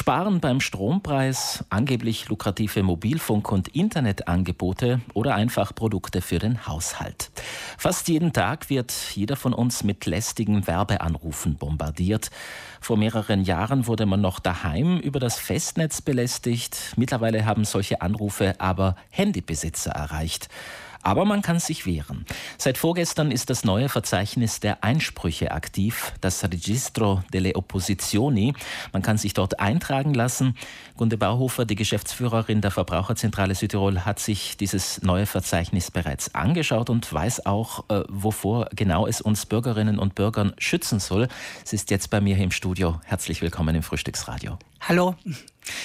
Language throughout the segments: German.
Sparen beim Strompreis, angeblich lukrative Mobilfunk- und Internetangebote oder einfach Produkte für den Haushalt. Fast jeden Tag wird jeder von uns mit lästigen Werbeanrufen bombardiert. Vor mehreren Jahren wurde man noch daheim über das Festnetz belästigt. Mittlerweile haben solche Anrufe aber Handybesitzer erreicht. Aber man kann sich wehren. Seit vorgestern ist das neue Verzeichnis der Einsprüche aktiv, das Registro delle Opposizioni. Man kann sich dort eintragen lassen. Gunde Bauhofer, die Geschäftsführerin der Verbraucherzentrale Südtirol, hat sich dieses neue Verzeichnis bereits angeschaut und weiß auch, äh, wovor genau es uns Bürgerinnen und Bürgern schützen soll. Sie ist jetzt bei mir hier im Studio. Herzlich willkommen im Frühstücksradio. Hallo.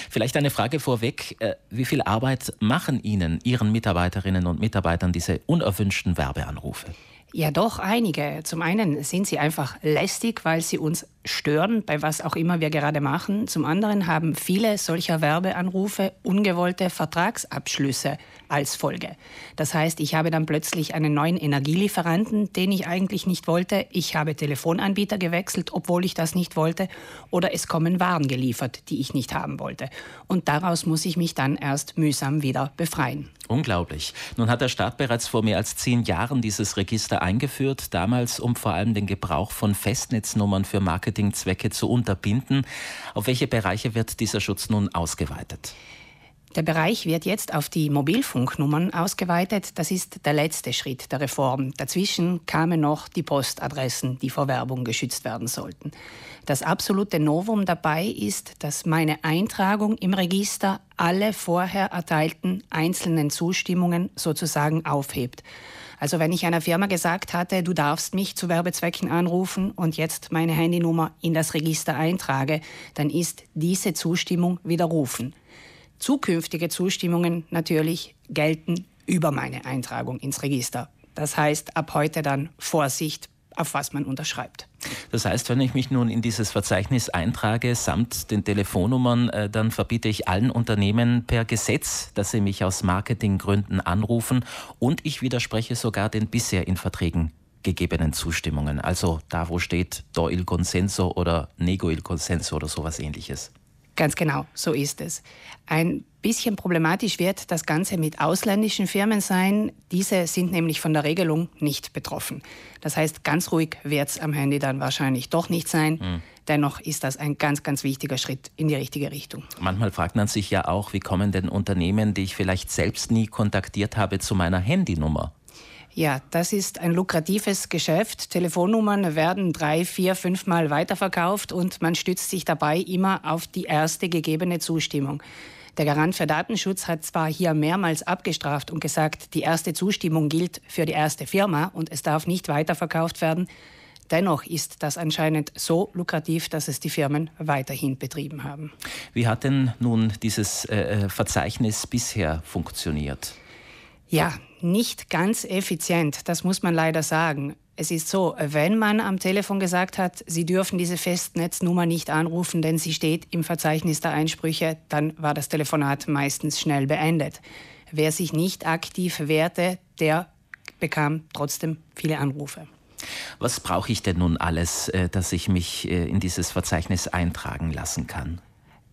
Vielleicht eine Frage vorweg. Äh, wie viel Arbeit machen Ihnen, Ihren Mitarbeiterinnen und Mitarbeitern diese unerwünschten Werbeanrufe? Ja, doch, einige. Zum einen sind sie einfach lästig, weil sie uns stören, bei was auch immer wir gerade machen. Zum anderen haben viele solcher Werbeanrufe ungewollte Vertragsabschlüsse als Folge. Das heißt, ich habe dann plötzlich einen neuen Energielieferanten, den ich eigentlich nicht wollte. Ich habe Telefonanbieter gewechselt, obwohl ich das nicht wollte. Oder es kommen Waren geliefert, die ich nicht haben wollte. Und daraus muss ich mich dann erst mühsam wieder befreien. Unglaublich. Nun hat der Staat bereits vor mehr als zehn Jahren dieses Register eingeführt, damals um vor allem den Gebrauch von Festnetznummern für Marketingzwecke zu unterbinden. Auf welche Bereiche wird dieser Schutz nun ausgeweitet? Der Bereich wird jetzt auf die Mobilfunknummern ausgeweitet. Das ist der letzte Schritt der Reform. Dazwischen kamen noch die Postadressen, die vor Werbung geschützt werden sollten. Das absolute Novum dabei ist, dass meine Eintragung im Register alle vorher erteilten einzelnen Zustimmungen sozusagen aufhebt. Also wenn ich einer Firma gesagt hatte, du darfst mich zu Werbezwecken anrufen und jetzt meine Handynummer in das Register eintrage, dann ist diese Zustimmung widerrufen. Zukünftige Zustimmungen natürlich gelten über meine Eintragung ins Register. Das heißt, ab heute dann Vorsicht, auf was man unterschreibt. Das heißt, wenn ich mich nun in dieses Verzeichnis eintrage, samt den Telefonnummern, äh, dann verbiete ich allen Unternehmen per Gesetz, dass sie mich aus Marketinggründen anrufen und ich widerspreche sogar den bisher in Verträgen gegebenen Zustimmungen. Also da, wo steht do il consenso oder nego il consenso oder sowas ähnliches. Ganz genau, so ist es. Ein bisschen problematisch wird das Ganze mit ausländischen Firmen sein. Diese sind nämlich von der Regelung nicht betroffen. Das heißt, ganz ruhig wird es am Handy dann wahrscheinlich doch nicht sein. Mhm. Dennoch ist das ein ganz, ganz wichtiger Schritt in die richtige Richtung. Manchmal fragt man sich ja auch, wie kommen denn Unternehmen, die ich vielleicht selbst nie kontaktiert habe, zu meiner Handynummer? Ja, das ist ein lukratives Geschäft. Telefonnummern werden drei, vier, fünfmal weiterverkauft und man stützt sich dabei immer auf die erste gegebene Zustimmung. Der Garant für Datenschutz hat zwar hier mehrmals abgestraft und gesagt, die erste Zustimmung gilt für die erste Firma und es darf nicht weiterverkauft werden. Dennoch ist das anscheinend so lukrativ, dass es die Firmen weiterhin betrieben haben. Wie hat denn nun dieses äh, äh Verzeichnis bisher funktioniert? Ja, nicht ganz effizient, das muss man leider sagen. Es ist so, wenn man am Telefon gesagt hat, Sie dürfen diese Festnetznummer nicht anrufen, denn sie steht im Verzeichnis der Einsprüche, dann war das Telefonat meistens schnell beendet. Wer sich nicht aktiv wehrte, der bekam trotzdem viele Anrufe. Was brauche ich denn nun alles, äh, dass ich mich äh, in dieses Verzeichnis eintragen lassen kann?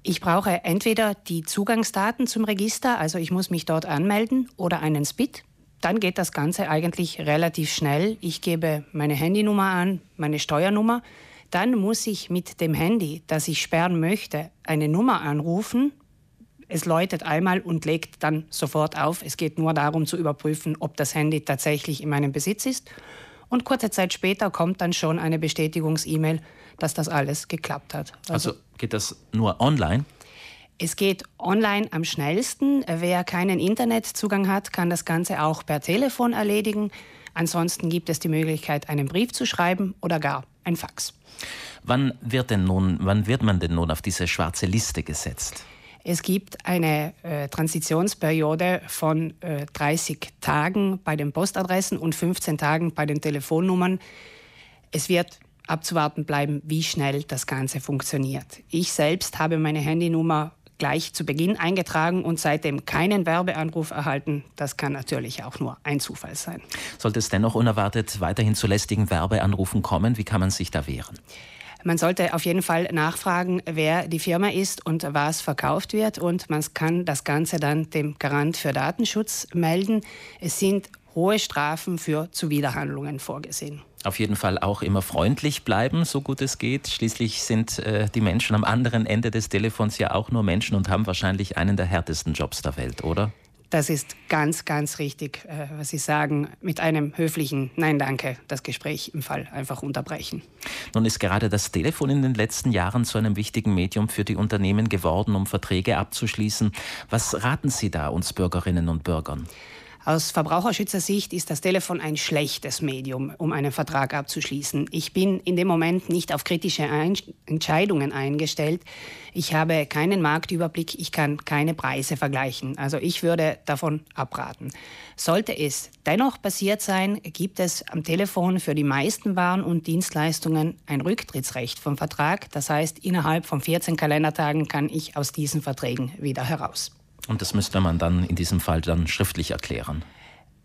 Ich brauche entweder die Zugangsdaten zum Register, also ich muss mich dort anmelden, oder einen SPIT. Dann geht das Ganze eigentlich relativ schnell. Ich gebe meine Handynummer an, meine Steuernummer. Dann muss ich mit dem Handy, das ich sperren möchte, eine Nummer anrufen. Es läutet einmal und legt dann sofort auf. Es geht nur darum zu überprüfen, ob das Handy tatsächlich in meinem Besitz ist. Und kurze Zeit später kommt dann schon eine Bestätigungs-E-Mail, dass das alles geklappt hat. Also, also geht das nur online? Es geht online am schnellsten. Wer keinen Internetzugang hat, kann das Ganze auch per Telefon erledigen. Ansonsten gibt es die Möglichkeit, einen Brief zu schreiben oder gar ein Fax. Wann wird, denn nun, wann wird man denn nun auf diese schwarze Liste gesetzt? Es gibt eine äh, Transitionsperiode von äh, 30 Tagen bei den Postadressen und 15 Tagen bei den Telefonnummern. Es wird abzuwarten bleiben, wie schnell das Ganze funktioniert. Ich selbst habe meine Handynummer gleich zu Beginn eingetragen und seitdem keinen Werbeanruf erhalten. Das kann natürlich auch nur ein Zufall sein. Sollte es dennoch unerwartet weiterhin zu lästigen Werbeanrufen kommen, wie kann man sich da wehren? Man sollte auf jeden Fall nachfragen, wer die Firma ist und was verkauft wird. Und man kann das Ganze dann dem Garant für Datenschutz melden. Es sind hohe Strafen für Zuwiderhandlungen vorgesehen. Auf jeden Fall auch immer freundlich bleiben, so gut es geht. Schließlich sind äh, die Menschen am anderen Ende des Telefons ja auch nur Menschen und haben wahrscheinlich einen der härtesten Jobs der Welt, oder? Das ist ganz, ganz richtig, äh, was Sie sagen. Mit einem höflichen Nein, danke, das Gespräch im Fall einfach unterbrechen. Nun ist gerade das Telefon in den letzten Jahren zu einem wichtigen Medium für die Unternehmen geworden, um Verträge abzuschließen. Was raten Sie da uns Bürgerinnen und Bürgern? Aus Verbraucherschützersicht ist das Telefon ein schlechtes Medium, um einen Vertrag abzuschließen. Ich bin in dem Moment nicht auf kritische ein Entscheidungen eingestellt. Ich habe keinen Marktüberblick, ich kann keine Preise vergleichen. Also ich würde davon abraten. Sollte es dennoch passiert sein, gibt es am Telefon für die meisten Waren und Dienstleistungen ein Rücktrittsrecht vom Vertrag. Das heißt, innerhalb von 14 Kalendertagen kann ich aus diesen Verträgen wieder heraus. Und das müsste man dann in diesem Fall dann schriftlich erklären.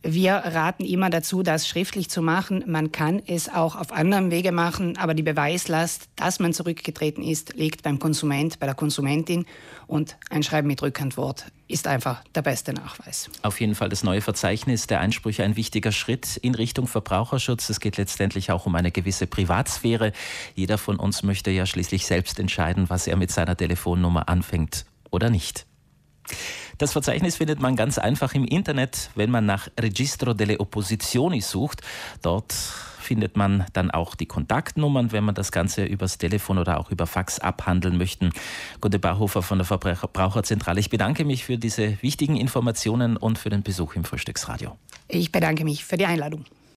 Wir raten immer dazu, das schriftlich zu machen. Man kann es auch auf anderem Wege machen, aber die Beweislast, dass man zurückgetreten ist, liegt beim Konsument, bei der Konsumentin. Und ein Schreiben mit Rückantwort ist einfach der beste Nachweis. Auf jeden Fall das neue Verzeichnis der Einsprüche ein wichtiger Schritt in Richtung Verbraucherschutz. Es geht letztendlich auch um eine gewisse Privatsphäre. Jeder von uns möchte ja schließlich selbst entscheiden, was er mit seiner Telefonnummer anfängt oder nicht. Das Verzeichnis findet man ganz einfach im Internet, wenn man nach Registro delle Opposizioni sucht. Dort findet man dann auch die Kontaktnummern, wenn man das Ganze übers Telefon oder auch über Fax abhandeln möchte. Gute Bauhofer von der Verbraucherzentrale, ich bedanke mich für diese wichtigen Informationen und für den Besuch im Frühstücksradio. Ich bedanke mich für die Einladung.